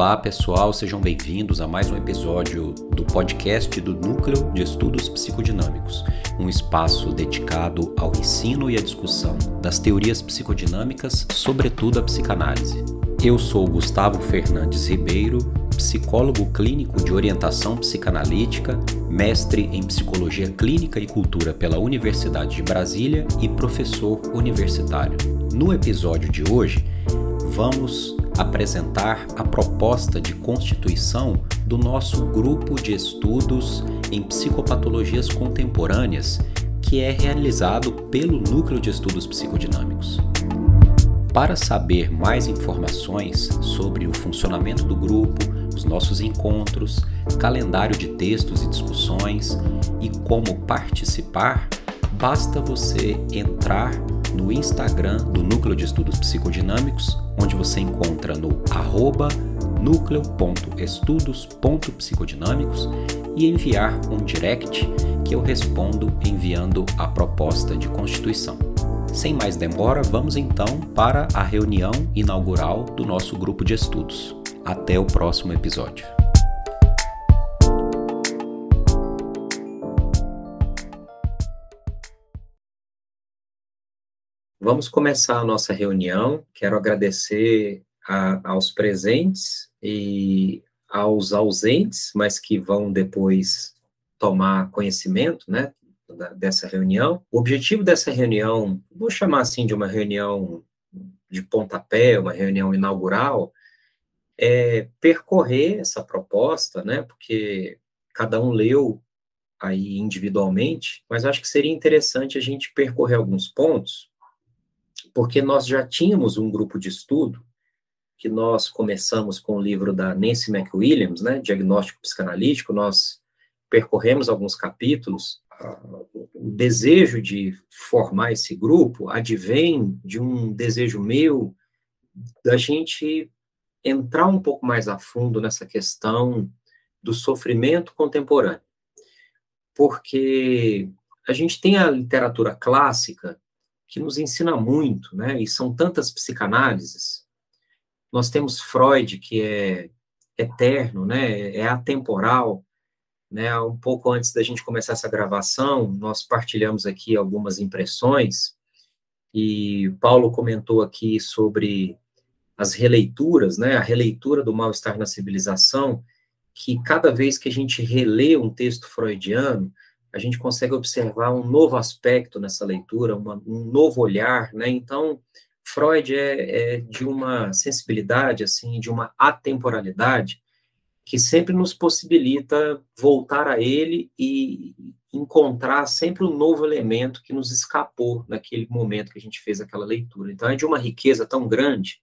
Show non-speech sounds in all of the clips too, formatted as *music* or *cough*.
Olá pessoal, sejam bem-vindos a mais um episódio do podcast do Núcleo de Estudos Psicodinâmicos, um espaço dedicado ao ensino e à discussão das teorias psicodinâmicas, sobretudo a psicanálise. Eu sou Gustavo Fernandes Ribeiro, psicólogo clínico de orientação psicanalítica, mestre em psicologia clínica e cultura pela Universidade de Brasília e professor universitário. No episódio de hoje, vamos apresentar a proposta de constituição do nosso grupo de estudos em psicopatologias contemporâneas, que é realizado pelo Núcleo de Estudos Psicodinâmicos. Para saber mais informações sobre o funcionamento do grupo, os nossos encontros, calendário de textos e discussões e como participar, basta você entrar no Instagram do Núcleo de Estudos Psicodinâmicos, onde você encontra no arroba núcleo.estudos.psicodinâmicos e enviar um direct que eu respondo enviando a proposta de constituição. Sem mais demora, vamos então para a reunião inaugural do nosso grupo de estudos. Até o próximo episódio. Vamos começar a nossa reunião. Quero agradecer a, aos presentes e aos ausentes, mas que vão depois tomar conhecimento, né, dessa reunião. O objetivo dessa reunião, vou chamar assim de uma reunião de pontapé, uma reunião inaugural, é percorrer essa proposta, né, porque cada um leu aí individualmente, mas acho que seria interessante a gente percorrer alguns pontos porque nós já tínhamos um grupo de estudo que nós começamos com o livro da Nancy McWilliams, né, Diagnóstico Psicanalítico, nós percorremos alguns capítulos. O desejo de formar esse grupo advém de um desejo meu da gente entrar um pouco mais a fundo nessa questão do sofrimento contemporâneo. Porque a gente tem a literatura clássica que nos ensina muito, né? E são tantas psicanálises. Nós temos Freud, que é eterno, né? É atemporal, né? Um pouco antes da gente começar essa gravação, nós partilhamos aqui algumas impressões e Paulo comentou aqui sobre as releituras, né? A releitura do mal-estar na civilização, que cada vez que a gente relê um texto freudiano, a gente consegue observar um novo aspecto nessa leitura, uma, um novo olhar, né? Então, Freud é, é, de uma sensibilidade, assim, de uma atemporalidade que sempre nos possibilita voltar a ele e encontrar sempre um novo elemento que nos escapou naquele momento que a gente fez aquela leitura. Então, é de uma riqueza tão grande,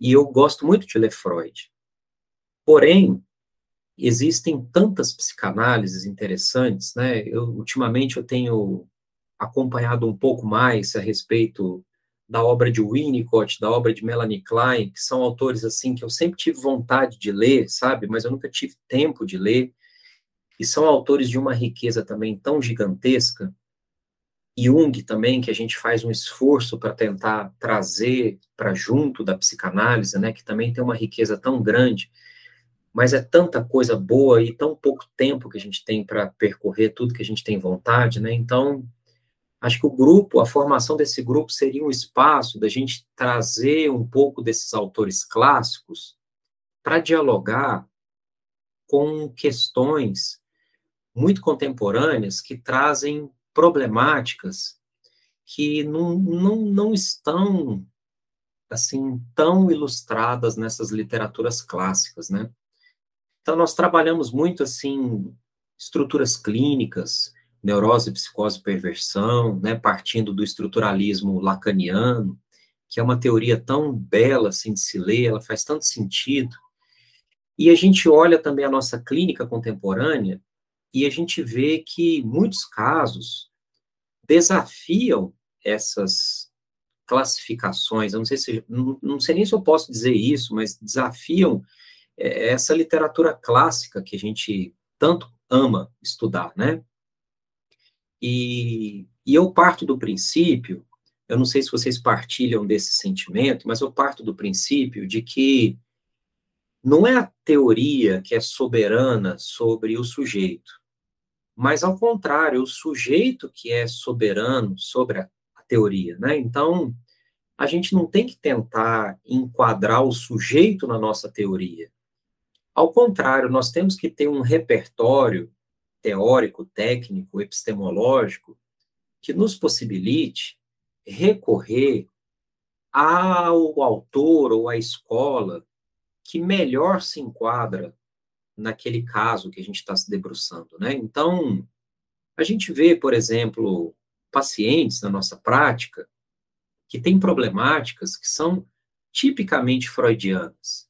e eu gosto muito de ler Freud. Porém, existem tantas psicanálises interessantes, né? Eu, ultimamente eu tenho acompanhado um pouco mais a respeito da obra de Winnicott, da obra de Melanie Klein, que são autores assim que eu sempre tive vontade de ler, sabe? Mas eu nunca tive tempo de ler. E são autores de uma riqueza também tão gigantesca. Jung também, que a gente faz um esforço para tentar trazer para junto da psicanálise, né, que também tem uma riqueza tão grande mas é tanta coisa boa e tão pouco tempo que a gente tem para percorrer tudo que a gente tem vontade, né? Então, acho que o grupo, a formação desse grupo seria um espaço da gente trazer um pouco desses autores clássicos para dialogar com questões muito contemporâneas que trazem problemáticas que não, não, não estão assim tão ilustradas nessas literaturas clássicas, né? Então, nós trabalhamos muito, assim, estruturas clínicas, neurose, psicose, perversão, né, partindo do estruturalismo lacaniano, que é uma teoria tão bela, assim, de se ler, ela faz tanto sentido. E a gente olha também a nossa clínica contemporânea e a gente vê que muitos casos desafiam essas classificações. Eu não sei se não, não sei nem se eu posso dizer isso, mas desafiam é essa literatura clássica que a gente tanto ama estudar, né? E, e eu parto do princípio, eu não sei se vocês partilham desse sentimento, mas eu parto do princípio de que não é a teoria que é soberana sobre o sujeito, mas ao contrário, o sujeito que é soberano sobre a, a teoria, né? Então, a gente não tem que tentar enquadrar o sujeito na nossa teoria. Ao contrário, nós temos que ter um repertório teórico, técnico, epistemológico que nos possibilite recorrer ao autor ou à escola que melhor se enquadra naquele caso que a gente está se debruçando, né? Então, a gente vê, por exemplo, pacientes na nossa prática que têm problemáticas que são tipicamente freudianas.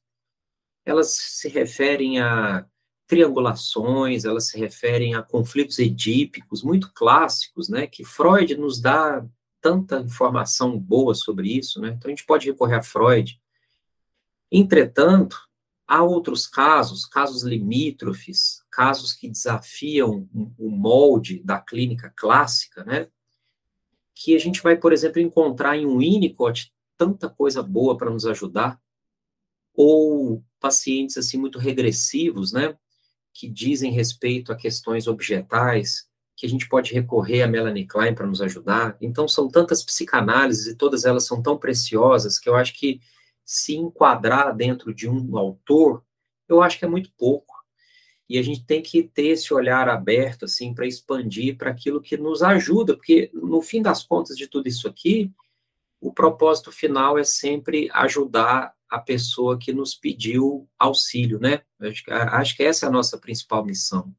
Elas se referem a triangulações, elas se referem a conflitos edípicos muito clássicos, né, que Freud nos dá tanta informação boa sobre isso, né? Então a gente pode recorrer a Freud. Entretanto, há outros casos, casos limítrofes, casos que desafiam o molde da clínica clássica, né? Que a gente vai, por exemplo, encontrar em um Winnicott tanta coisa boa para nos ajudar, ou pacientes assim muito regressivos, né? Que dizem respeito a questões objetais, que a gente pode recorrer a Melanie Klein para nos ajudar. Então, são tantas psicanálises e todas elas são tão preciosas que eu acho que se enquadrar dentro de um autor, eu acho que é muito pouco. E a gente tem que ter esse olhar aberto, assim, para expandir para aquilo que nos ajuda, porque no fim das contas de tudo isso aqui, o propósito final é sempre ajudar a pessoa que nos pediu auxílio, né? Acho, acho que essa é a nossa principal missão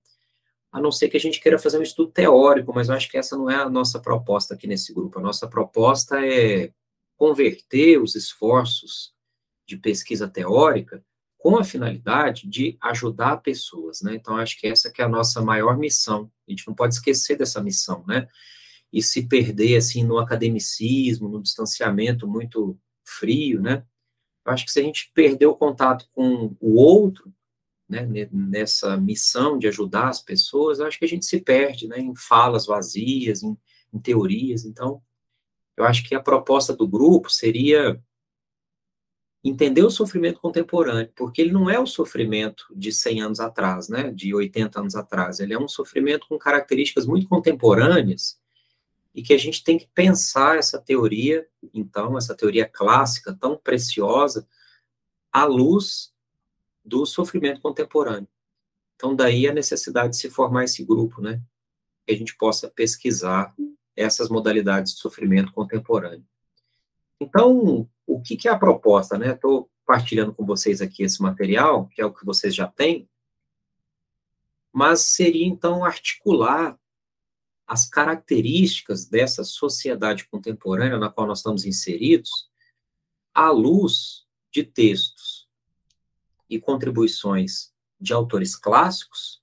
a não ser que a gente queira fazer um estudo teórico, mas eu acho que essa não é a nossa proposta aqui nesse grupo. A nossa proposta é converter os esforços de pesquisa teórica com a finalidade de ajudar pessoas, né? Então, acho que essa que é a nossa maior missão. A gente não pode esquecer dessa missão, né? E se perder, assim, no academicismo, no distanciamento muito frio, né? Eu acho que se a gente perder o contato com o outro, né, nessa missão de ajudar as pessoas, eu acho que a gente se perde né, em falas vazias, em, em teorias. Então, eu acho que a proposta do grupo seria entender o sofrimento contemporâneo, porque ele não é o sofrimento de 100 anos atrás, né, de 80 anos atrás, ele é um sofrimento com características muito contemporâneas e que a gente tem que pensar essa teoria, então, essa teoria clássica tão preciosa, à luz do sofrimento contemporâneo. Então, daí a necessidade de se formar esse grupo, né? Que a gente possa pesquisar essas modalidades de sofrimento contemporâneo. Então, o que, que é a proposta, né? Estou partilhando com vocês aqui esse material, que é o que vocês já têm, mas seria, então, articular as características dessa sociedade contemporânea na qual nós estamos inseridos à luz de textos e contribuições de autores clássicos,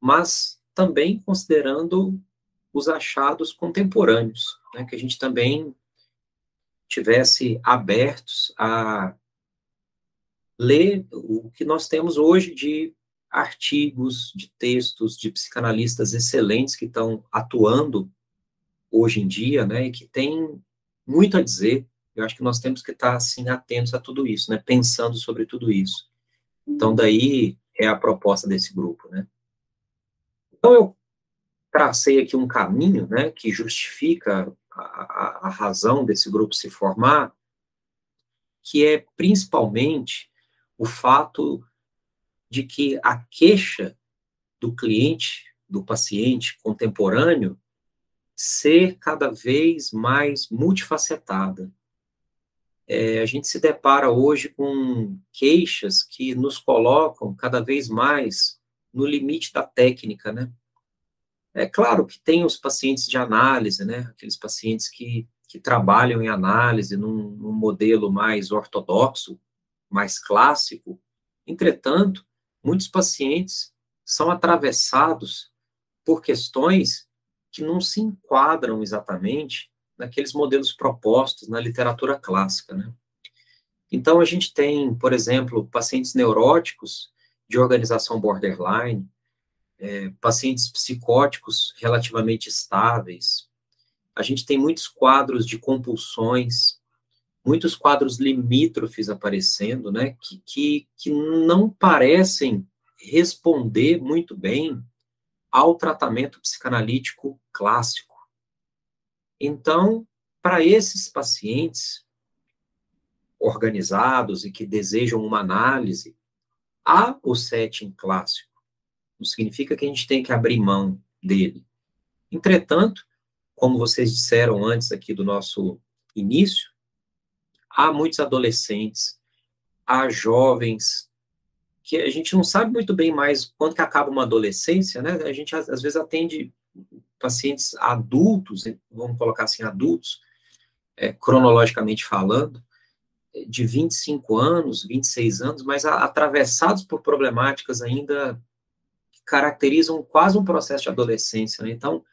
mas também considerando os achados contemporâneos, né, que a gente também tivesse abertos a ler o que nós temos hoje de artigos, de textos de psicanalistas excelentes que estão atuando hoje em dia, né, e que têm muito a dizer. Eu acho que nós temos que estar assim atentos a tudo isso, né, pensando sobre tudo isso. Então, daí é a proposta desse grupo, né? Então, eu tracei aqui um caminho, né, que justifica a, a, a razão desse grupo se formar, que é principalmente o fato de que a queixa do cliente, do paciente contemporâneo, ser cada vez mais multifacetada é, a gente se depara hoje com queixas que nos colocam cada vez mais no limite da técnica, né? É claro que tem os pacientes de análise, né? Aqueles pacientes que, que trabalham em análise num, num modelo mais ortodoxo, mais clássico. Entretanto, muitos pacientes são atravessados por questões que não se enquadram exatamente naqueles modelos propostos na literatura clássica, né? Então, a gente tem, por exemplo, pacientes neuróticos de organização borderline, é, pacientes psicóticos relativamente estáveis, a gente tem muitos quadros de compulsões, muitos quadros limítrofes aparecendo, né, que, que, que não parecem responder muito bem ao tratamento psicanalítico clássico. Então, para esses pacientes organizados e que desejam uma análise, há o setting clássico. Não significa que a gente tem que abrir mão dele. Entretanto, como vocês disseram antes aqui do nosso início, há muitos adolescentes, há jovens, que a gente não sabe muito bem mais quando que acaba uma adolescência, né? A gente às, vezes atende pacientes adultos, vamos colocar assim, adultos, é, cronologicamente falando, de 25 anos, 26 anos, mas atravessados por problemáticas ainda que caracterizam quase um processo de adolescência, né? Então,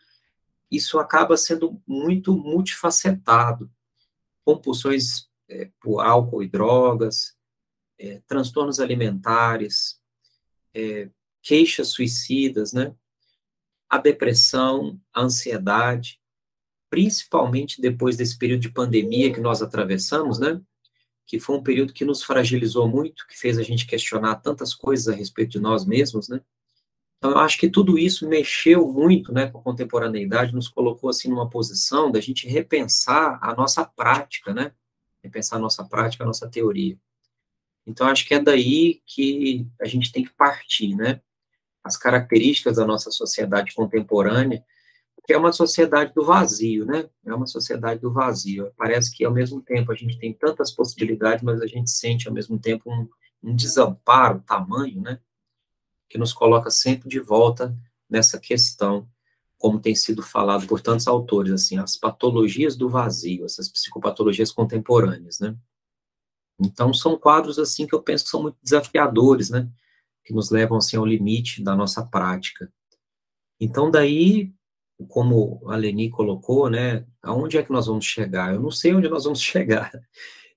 isso acaba sendo muito multifacetado. Compulsões é, por álcool e drogas, é, transtornos alimentares, é, queixas suicidas, né? A depressão, a ansiedade, principalmente depois desse período de pandemia que nós atravessamos, né? Que foi um período que nos fragilizou muito, que fez a gente questionar tantas coisas a respeito de nós mesmos, né? Então, eu acho que tudo isso mexeu muito né, com a contemporaneidade, nos colocou assim numa posição da gente repensar a nossa prática, né? Repensar a nossa prática, a nossa teoria. Então, acho que é daí que a gente tem que partir, né? As características da nossa sociedade contemporânea, que é uma sociedade do vazio, né? É uma sociedade do vazio. Parece que, ao mesmo tempo, a gente tem tantas possibilidades, mas a gente sente, ao mesmo tempo, um, um desamparo, tamanho, né? Que nos coloca sempre de volta nessa questão como tem sido falado por tantos autores, assim, as patologias do vazio, essas psicopatologias contemporâneas, né? Então, são quadros, assim, que eu penso que são muito desafiadores, né? Que nos levam, assim, ao limite da nossa prática. Então, daí, como a Leni colocou, né? Aonde é que nós vamos chegar? Eu não sei onde nós vamos *laughs* chegar.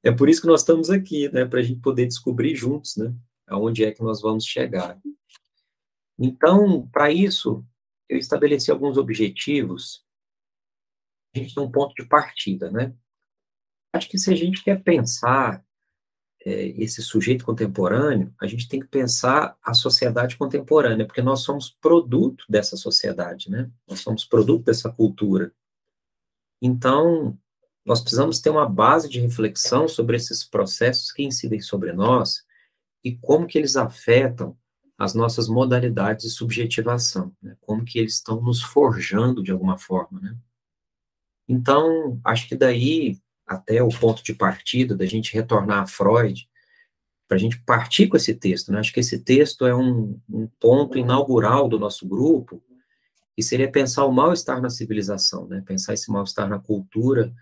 É por isso que nós estamos aqui, né? Para a gente poder descobrir juntos, né? Aonde é que nós vamos chegar. Então, para isso, eu estabeleci alguns objetivos, a gente tem um ponto de partida, né? Acho que se a gente quer pensar é, esse sujeito contemporâneo, a gente tem que pensar a sociedade contemporânea, porque nós somos produto dessa sociedade, né? Nós somos produto dessa cultura. Então, nós precisamos ter uma base de reflexão sobre esses processos que incidem sobre nós e como que eles afetam as nossas modalidades de subjetivação, né? como que eles estão nos forjando de alguma forma, né? Então, acho que daí, até o ponto de partida da gente retornar a Freud, para a gente partir com esse texto, né? Acho que esse texto é um, um ponto inaugural do nosso grupo, que seria pensar o mal-estar na civilização, né? Pensar esse mal-estar na cultura,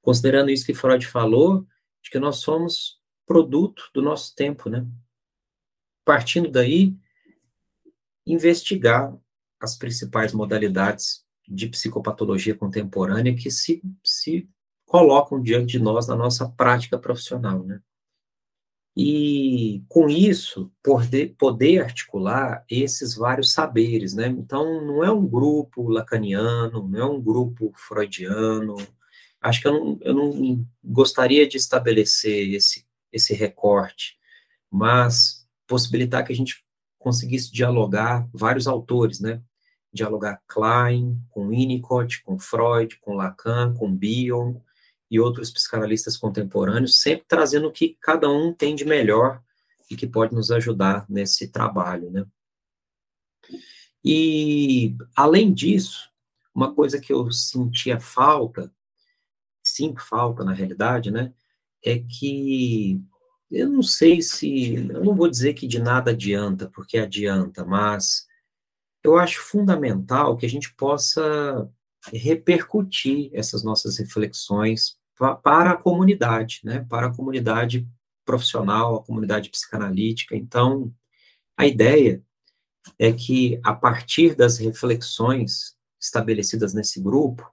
considerando isso que Freud falou, de que nós somos produto do nosso tempo, né? Partindo daí, investigar as principais modalidades de psicopatologia contemporânea que se, se colocam diante de nós na nossa prática profissional, né? E com isso, poder, poder articular esses vários saberes, né? Então, não é um grupo lacaniano, não é um grupo freudiano. Acho que eu não, eu não gostaria de estabelecer esse, esse recorte, mas possibilitar que a gente conseguisse dialogar vários autores, né? Dialogar Klein, com Winnicott, com Freud, com Lacan, com Bion e outros psicanalistas contemporâneos, sempre trazendo o que cada um tem de melhor e que pode nos ajudar nesse trabalho, né? E, além disso, uma coisa que eu sentia falta, sinto falta na realidade, né, é que eu não sei se, eu não vou dizer que de nada adianta, porque adianta, mas eu acho fundamental que a gente possa repercutir essas nossas reflexões para a comunidade, né? Para a comunidade profissional, a comunidade psicanalítica. Então, a ideia é que a partir das reflexões estabelecidas nesse grupo,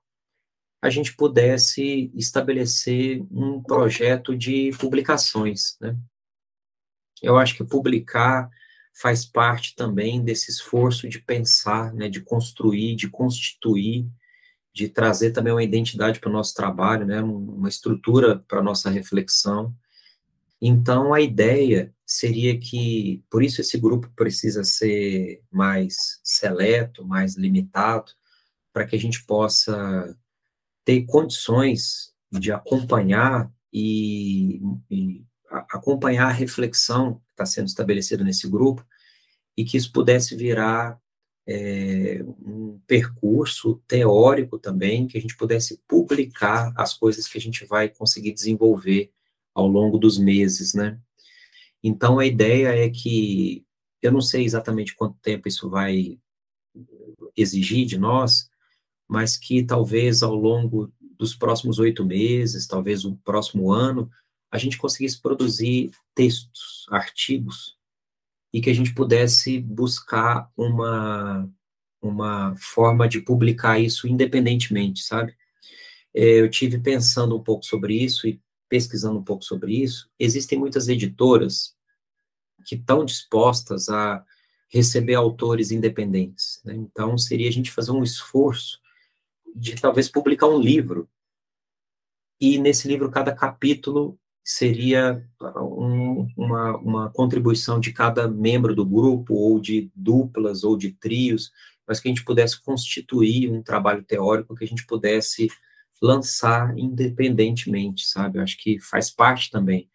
a gente pudesse estabelecer um projeto de publicações, né? Eu acho que publicar faz parte também desse esforço de pensar, né, de construir, de constituir de trazer também uma identidade para o nosso trabalho, né, uma estrutura para a nossa reflexão. Então, a ideia seria que, por isso esse grupo precisa ser mais seleto, mais limitado, para que a gente possa ter condições de acompanhar e, e acompanhar a reflexão que está sendo estabelecida nesse grupo e que isso pudesse virar é, um percurso teórico também, que a gente pudesse publicar as coisas que a gente vai conseguir desenvolver ao longo dos meses, né? Então, a ideia é que, eu não sei exatamente quanto tempo isso vai exigir de nós, mas que talvez ao longo dos próximos oito meses, talvez o próximo ano, a gente conseguisse produzir textos, artigos, e que a gente pudesse buscar uma, uma forma de publicar isso independentemente, sabe? É, eu tive pensando um pouco sobre isso e pesquisando um pouco sobre isso. Existem muitas editoras que estão dispostas a receber autores independentes. Né? Então, seria a gente fazer um esforço de talvez publicar um livro. E nesse livro, cada capítulo seria um, uma, uma contribuição de cada membro do grupo, ou de duplas, ou de trios, mas que a gente pudesse constituir um trabalho teórico que a gente pudesse lançar independentemente, sabe? Eu acho que faz parte também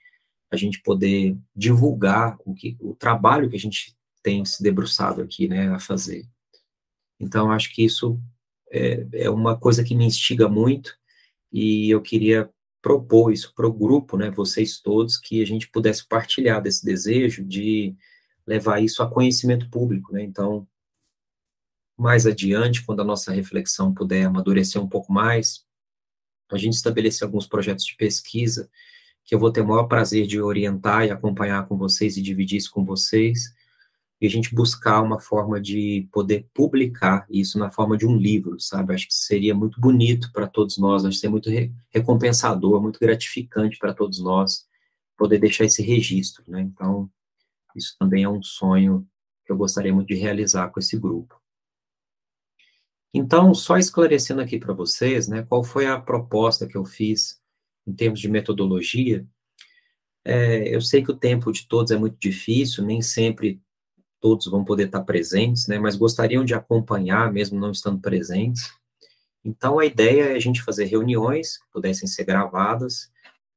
a gente poder divulgar o que o trabalho que a gente tem se debruçado aqui, né, a fazer. Então, acho que isso é, é uma coisa que me instiga muito e eu queria propor isso para o grupo, né, vocês todos, que a gente pudesse partilhar desse desejo de levar isso a conhecimento público, né, então, mais adiante, quando a nossa reflexão puder amadurecer um pouco mais, a gente estabelecer alguns projetos de pesquisa que eu vou ter o maior prazer de orientar e acompanhar com vocês e dividir isso com vocês, e a gente buscar uma forma de poder publicar isso na forma de um livro, sabe? Acho que seria muito bonito para todos nós, acho que seria muito re recompensador, muito gratificante para todos nós poder deixar esse registro, né? Então, isso também é um sonho que eu gostaria muito de realizar com esse grupo. Então, só esclarecendo aqui para vocês, né, qual foi a proposta que eu fiz em termos de metodologia. É, eu sei que o tempo de todos é muito difícil, nem sempre todos vão poder estar presentes, né, mas gostariam de acompanhar, mesmo não estando presentes. Então, a ideia é a gente fazer reuniões que pudessem ser gravadas.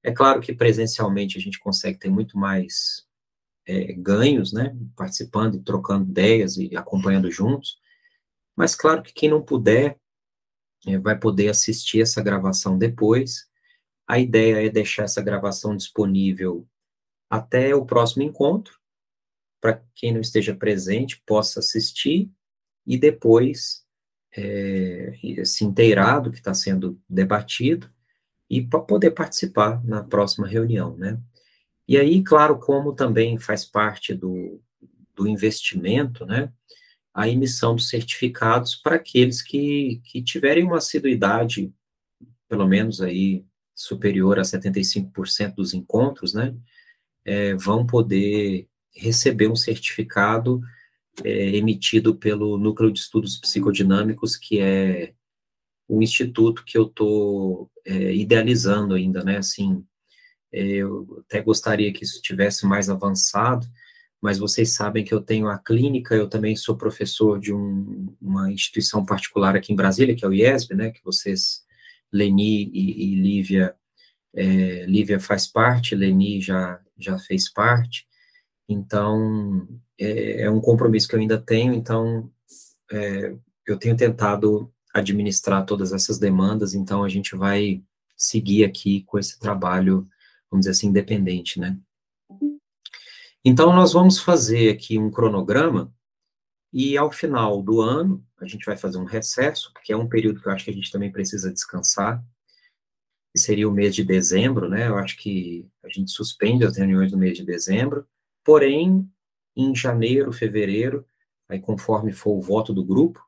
É claro que presencialmente a gente consegue ter muito mais é, ganhos, né, participando, trocando ideias e acompanhando juntos. Mas, claro que quem não puder é, vai poder assistir essa gravação depois. A ideia é deixar essa gravação disponível até o próximo encontro para quem não esteja presente possa assistir e depois é, se inteirar do que está sendo debatido e para poder participar na próxima reunião, né? E aí, claro, como também faz parte do, do investimento, né, a emissão dos certificados para aqueles que, que tiverem uma assiduidade, pelo menos aí, superior a 75% dos encontros, né, é, vão poder receber um certificado é, emitido pelo Núcleo de Estudos Psicodinâmicos, que é o instituto que eu estou é, idealizando ainda, né, assim, é, eu até gostaria que isso tivesse mais avançado, mas vocês sabem que eu tenho a clínica, eu também sou professor de um, uma instituição particular aqui em Brasília, que é o IESB, né, que vocês, Leni e, e Lívia, é, Lívia faz parte, Leni já, já fez parte, então, é, é um compromisso que eu ainda tenho, então, é, eu tenho tentado administrar todas essas demandas, então a gente vai seguir aqui com esse trabalho, vamos dizer assim, independente, né? Então, nós vamos fazer aqui um cronograma, e ao final do ano, a gente vai fazer um recesso, que é um período que eu acho que a gente também precisa descansar, que seria o mês de dezembro, né? Eu acho que a gente suspende as reuniões do mês de dezembro, Porém, em janeiro, fevereiro, aí conforme for o voto do grupo,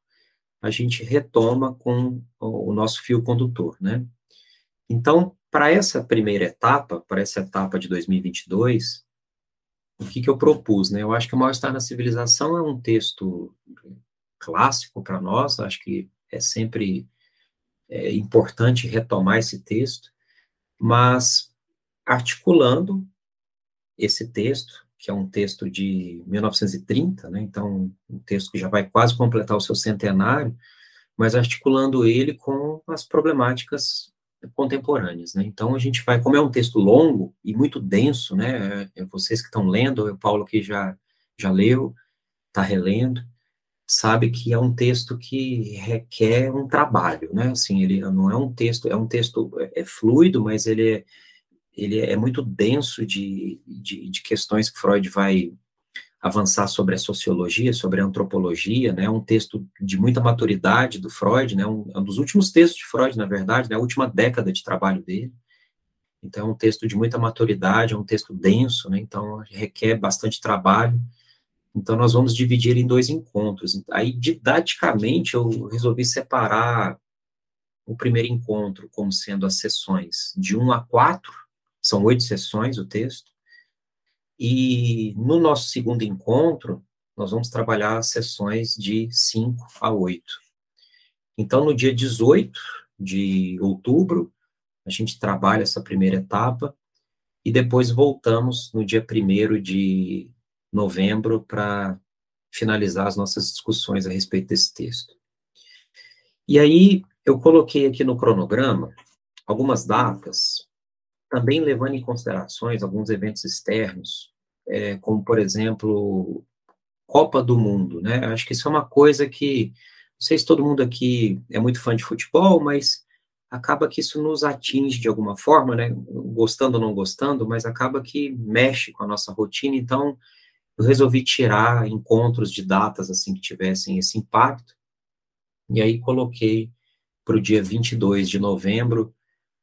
a gente retoma com o nosso fio condutor, né? Então, para essa primeira etapa, para essa etapa de 2022, o que, que eu propus, né? Eu acho que o Mal-Estar na Civilização é um texto clássico para nós, acho que é sempre é importante retomar esse texto, mas articulando esse texto, que é um texto de 1930, né, então um texto que já vai quase completar o seu centenário, mas articulando ele com as problemáticas contemporâneas, né? Então a gente vai, como é um texto longo e muito denso, né? É, vocês que estão lendo, o Paulo que já já leu, está relendo, sabe que é um texto que requer um trabalho, né? Assim, ele não é um texto, é um texto é, é fluido, mas ele é, ele é muito denso de, de, de questões que Freud vai avançar sobre a sociologia, sobre a antropologia, né, um texto de muita maturidade do Freud, né, um, um, dos últimos textos de Freud, na verdade, né, a última década de trabalho dele. Então, é um texto de muita maturidade, é um texto denso, né, então requer bastante trabalho. Então, nós vamos dividir em dois encontros. Aí, didaticamente, eu resolvi separar o primeiro encontro como sendo as sessões de 1 a 4, são oito sessões o texto, e no nosso segundo encontro, nós vamos trabalhar sessões de 5 a 8. Então, no dia 18 de outubro, a gente trabalha essa primeira etapa, e depois voltamos no dia 1 de novembro para finalizar as nossas discussões a respeito desse texto. E aí, eu coloquei aqui no cronograma algumas datas, também levando em considerações alguns eventos externos é, como, por exemplo, Copa do Mundo, né? Acho que isso é uma coisa que, não sei se todo mundo aqui é muito fã de futebol, mas acaba que isso nos atinge de alguma forma, né? Gostando ou não gostando, mas acaba que mexe com a nossa rotina, então eu resolvi tirar encontros de datas assim que tivessem esse impacto, e aí coloquei para o dia 22 de novembro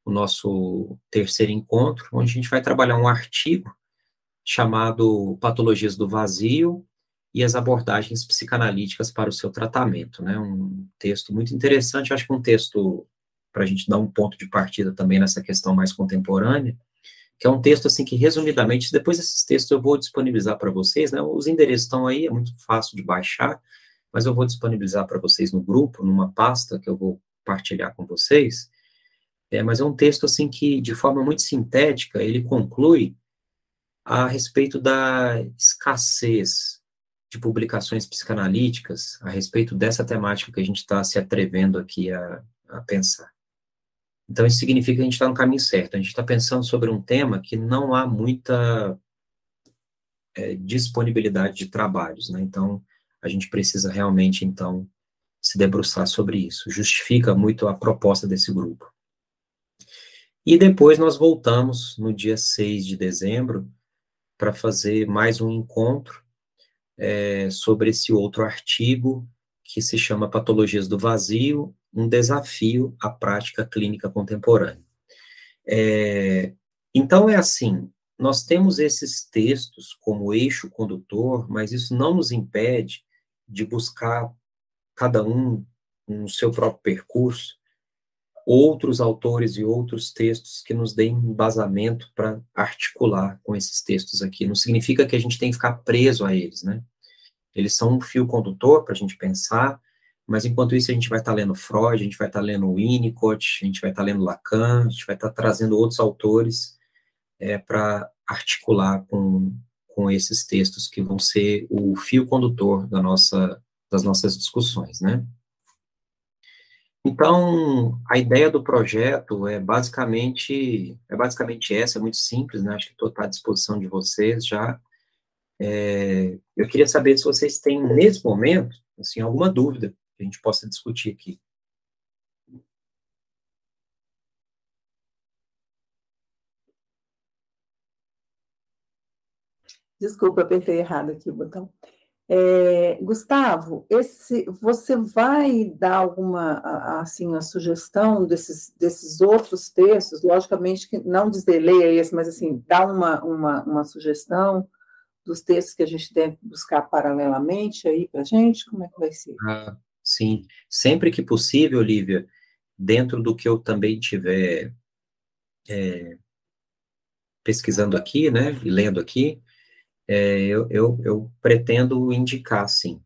o nosso terceiro encontro, onde a gente vai trabalhar um artigo chamado Patologias do Vazio e as abordagens psicanalíticas para o seu tratamento, né? Um texto muito interessante, acho que um texto para a gente dar um ponto de partida também nessa questão mais contemporânea, que é um texto assim que resumidamente, depois desses textos eu vou disponibilizar para vocês, né? Os endereços estão aí, é muito fácil de baixar, mas eu vou disponibilizar para vocês no grupo, numa pasta que eu vou partilhar com vocês. É, mas é um texto assim que, de forma muito sintética, ele conclui a respeito da escassez de publicações psicanalíticas, a respeito dessa temática que a gente está se atrevendo aqui a, a pensar. Então, isso significa que a gente está no caminho certo. A gente está pensando sobre um tema que não há muita é, disponibilidade de trabalhos, né? Então, a gente precisa realmente, então, se debruçar sobre isso. Justifica muito a proposta desse grupo. E depois nós voltamos no dia 6 de dezembro para fazer mais um encontro é, sobre esse outro artigo que se chama Patologias do Vazio, um desafio à prática clínica contemporânea. É, então, é assim, nós temos esses textos como eixo condutor, mas isso não nos impede de buscar cada um no seu próprio percurso, outros autores e outros textos que nos deem embasamento para articular com esses textos aqui. Não significa que a gente tem que ficar preso a eles, né? Eles são um fio condutor para a gente pensar, mas enquanto isso a gente vai estar tá lendo Freud, a gente vai estar tá lendo Winnicott, a gente vai estar tá lendo Lacan, a gente vai estar tá trazendo outros autores é, para articular com, com esses textos que vão ser o fio condutor da nossa, das nossas discussões, né? Então, a ideia do projeto é basicamente, é basicamente essa, é muito simples, né? Acho que estou à disposição de vocês já. É, eu queria saber se vocês têm, nesse momento, assim, alguma dúvida que a gente possa discutir aqui. Desculpa, apertei errado aqui o botão. É, Gustavo, esse, você vai dar alguma assim a sugestão desses, desses outros textos? Logicamente que não dizer leia esse, mas assim dá uma, uma, uma sugestão dos textos que a gente deve buscar paralelamente aí para gente. Como é que vai ser? Ah, sim, sempre que possível, Lívia, dentro do que eu também tiver é, pesquisando aqui, né, e lendo aqui, é, eu, eu, eu, pretendo indicar, sim.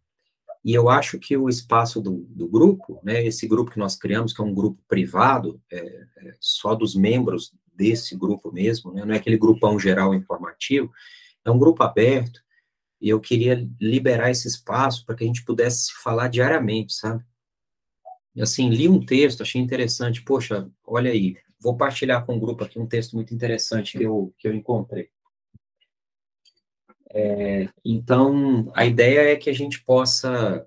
E eu acho que o espaço do, do, grupo, né, esse grupo que nós criamos, que é um grupo privado, é, é só dos membros desse grupo mesmo, né, não é aquele grupão geral informativo, é um grupo aberto, e eu queria liberar esse espaço para que a gente pudesse se falar diariamente, sabe? Assim, li um texto, achei interessante, poxa, olha aí, vou partilhar com o grupo aqui um texto muito interessante que eu, que eu encontrei. É, então, a ideia é que a gente possa,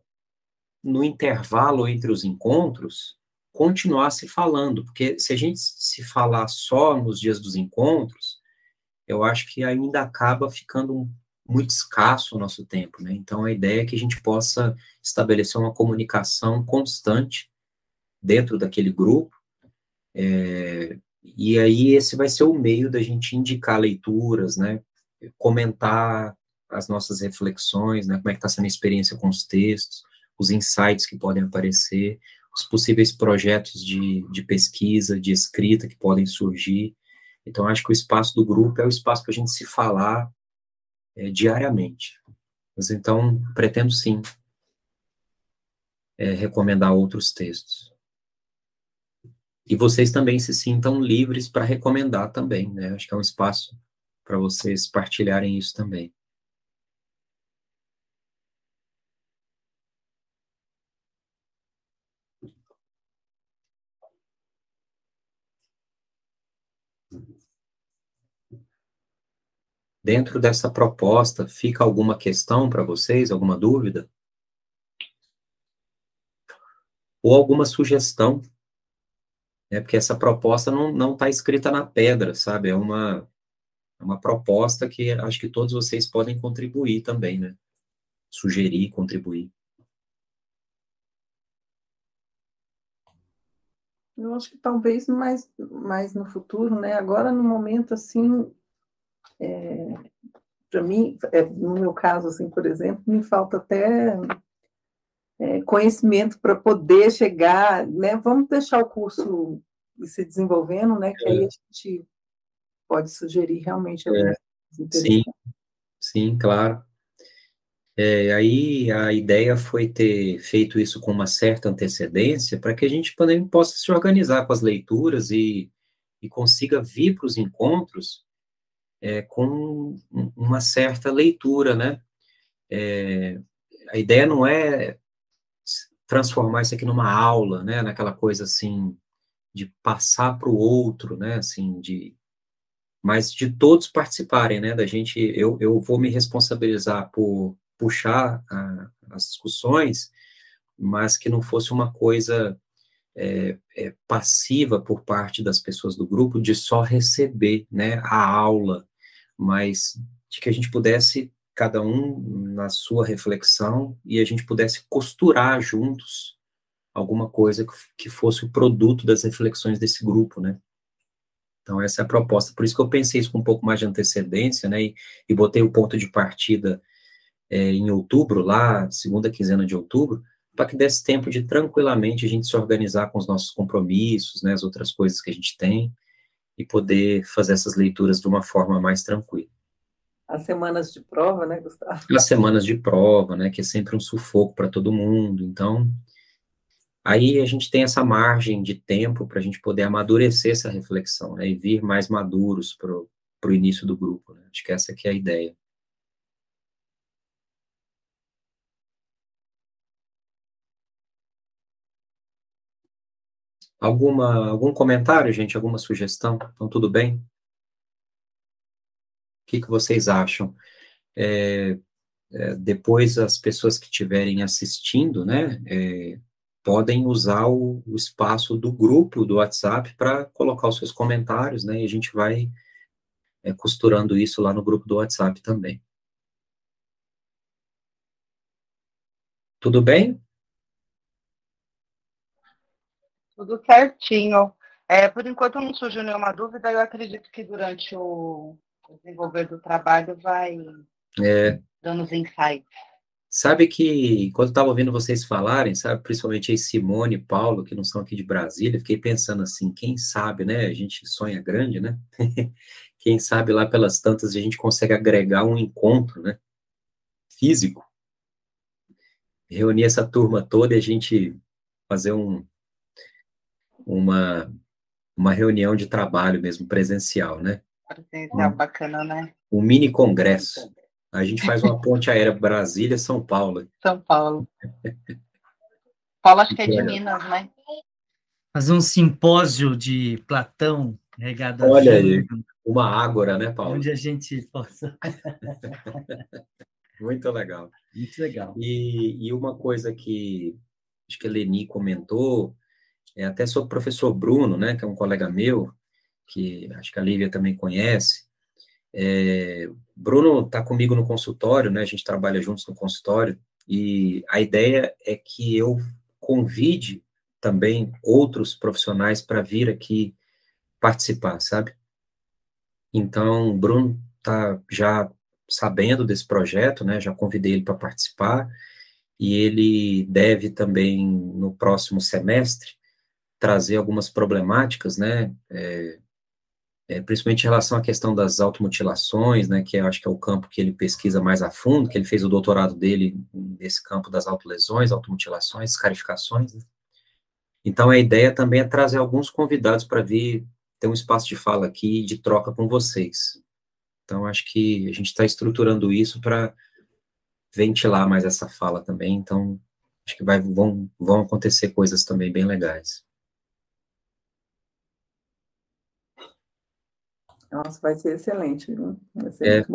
no intervalo entre os encontros, continuar se falando, porque se a gente se falar só nos dias dos encontros, eu acho que ainda acaba ficando muito escasso o nosso tempo, né? Então, a ideia é que a gente possa estabelecer uma comunicação constante dentro daquele grupo, é, e aí esse vai ser o meio da gente indicar leituras, né? Comentar as nossas reflexões, né, como é que está sendo a experiência com os textos, os insights que podem aparecer, os possíveis projetos de, de pesquisa, de escrita que podem surgir. Então, acho que o espaço do grupo é o espaço para a gente se falar é, diariamente. Mas, então, pretendo sim é, recomendar outros textos. E vocês também se sintam livres para recomendar também, né? Acho que é um espaço para vocês partilharem isso também. Dentro dessa proposta, fica alguma questão para vocês, alguma dúvida? Ou alguma sugestão? É porque essa proposta não está escrita na pedra, sabe? É uma, uma proposta que acho que todos vocês podem contribuir também, né? Sugerir, contribuir. Eu acho que talvez mais, mais no futuro, né? Agora, no momento, assim, é, para mim, é, no meu caso, assim, por exemplo, me falta até é, conhecimento para poder chegar, né? Vamos deixar o curso se desenvolvendo, né? Que aí a gente pode sugerir realmente é, Sim, sim, claro. É, aí a ideia foi ter feito isso com uma certa antecedência para que a gente também possa se organizar com as leituras e, e consiga vir para os encontros é, com uma certa leitura, né? É, a ideia não é transformar isso aqui numa aula, né? Naquela coisa assim de passar para o outro, né? Assim de mas de todos participarem, né? Da gente, eu, eu vou me responsabilizar por puxar a, as discussões, mas que não fosse uma coisa é, é, passiva por parte das pessoas do grupo de só receber, né? A aula, mas de que a gente pudesse cada um na sua reflexão e a gente pudesse costurar juntos alguma coisa que fosse o produto das reflexões desse grupo, né? Então, essa é a proposta. Por isso que eu pensei isso com um pouco mais de antecedência, né? E, e botei o ponto de partida é, em outubro, lá, segunda quinzena de outubro, para que desse tempo de tranquilamente a gente se organizar com os nossos compromissos, né? As outras coisas que a gente tem, e poder fazer essas leituras de uma forma mais tranquila. As semanas de prova, né, Gustavo? As semanas de prova, né? Que é sempre um sufoco para todo mundo. Então, Aí a gente tem essa margem de tempo para a gente poder amadurecer essa reflexão, né, e vir mais maduros para o início do grupo. Né? Acho que essa é a ideia. Alguma, algum comentário, gente? Alguma sugestão? Então, tudo bem? O que, que vocês acham? É, é, depois, as pessoas que estiverem assistindo, né, é, podem usar o, o espaço do grupo do WhatsApp para colocar os seus comentários, né? E a gente vai é, costurando isso lá no grupo do WhatsApp também. Tudo bem? Tudo certinho. É, por enquanto não surgiu nenhuma dúvida, eu acredito que durante o desenvolver do trabalho vai é, dando os insights. Sabe que, quando estava ouvindo vocês falarem, sabe, principalmente aí Simone e Paulo, que não são aqui de Brasília, fiquei pensando assim, quem sabe, né, a gente sonha grande, né, *laughs* quem sabe lá pelas tantas a gente consegue agregar um encontro, né, físico, reunir essa turma toda e a gente fazer um, uma, uma reunião de trabalho mesmo, presencial, né? Presencial, um, bacana, né? Um mini congresso. A gente faz uma ponte aérea Brasília-São Paulo. São Paulo. Paulo acho que é de Minas, né? Fazer um simpósio de Platão regado Olha aí, uma ágora, né, Paulo? Onde a gente possa... *laughs* Muito legal. Muito legal. E, e uma coisa que acho que a Leni comentou, é até sobre o professor Bruno, né, que é um colega meu, que acho que a Lívia também conhece. É, Bruno está comigo no consultório, né, a gente trabalha juntos no consultório, e a ideia é que eu convide também outros profissionais para vir aqui participar, sabe? Então, Bruno está já sabendo desse projeto, né? Já convidei ele para participar e ele deve também no próximo semestre trazer algumas problemáticas, né? É, é, principalmente em relação à questão das automutilações, né? Que eu acho que é o campo que ele pesquisa mais a fundo, que ele fez o doutorado dele nesse campo das autolesões, automutilações, escarificações. Né? Então a ideia também é trazer alguns convidados para vir ter um espaço de fala aqui de troca com vocês. Então, acho que a gente está estruturando isso para ventilar mais essa fala também. Então, acho que vai, vão, vão acontecer coisas também bem legais. Nossa, vai ser excelente, viu? Vai ser é,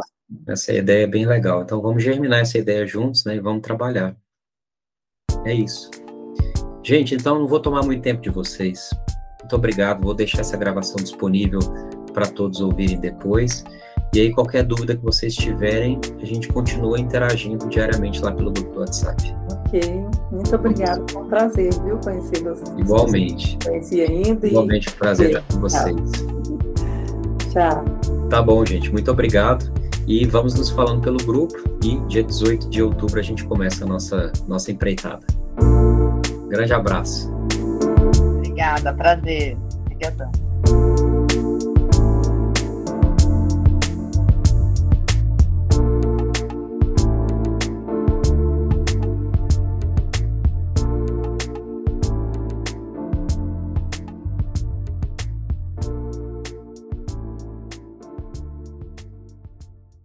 essa ideia é bem legal. Então, vamos germinar essa ideia juntos, né? E vamos trabalhar. É isso. Gente, então não vou tomar muito tempo de vocês. Muito obrigado. Vou deixar essa gravação disponível para todos ouvirem depois. E aí, qualquer dúvida que vocês tiverem, a gente continua interagindo diariamente lá pelo grupo do WhatsApp. Ok, muito obrigada. Foi um prazer, viu, conhecer vocês. Igualmente. Conheci ainda. Igualmente, e... prazer estar com vocês. Tchau. Tá bom, gente. Muito obrigado. E vamos nos falando pelo grupo. E dia 18 de outubro a gente começa a nossa, nossa empreitada. Grande abraço. Obrigada, prazer. Obrigadão.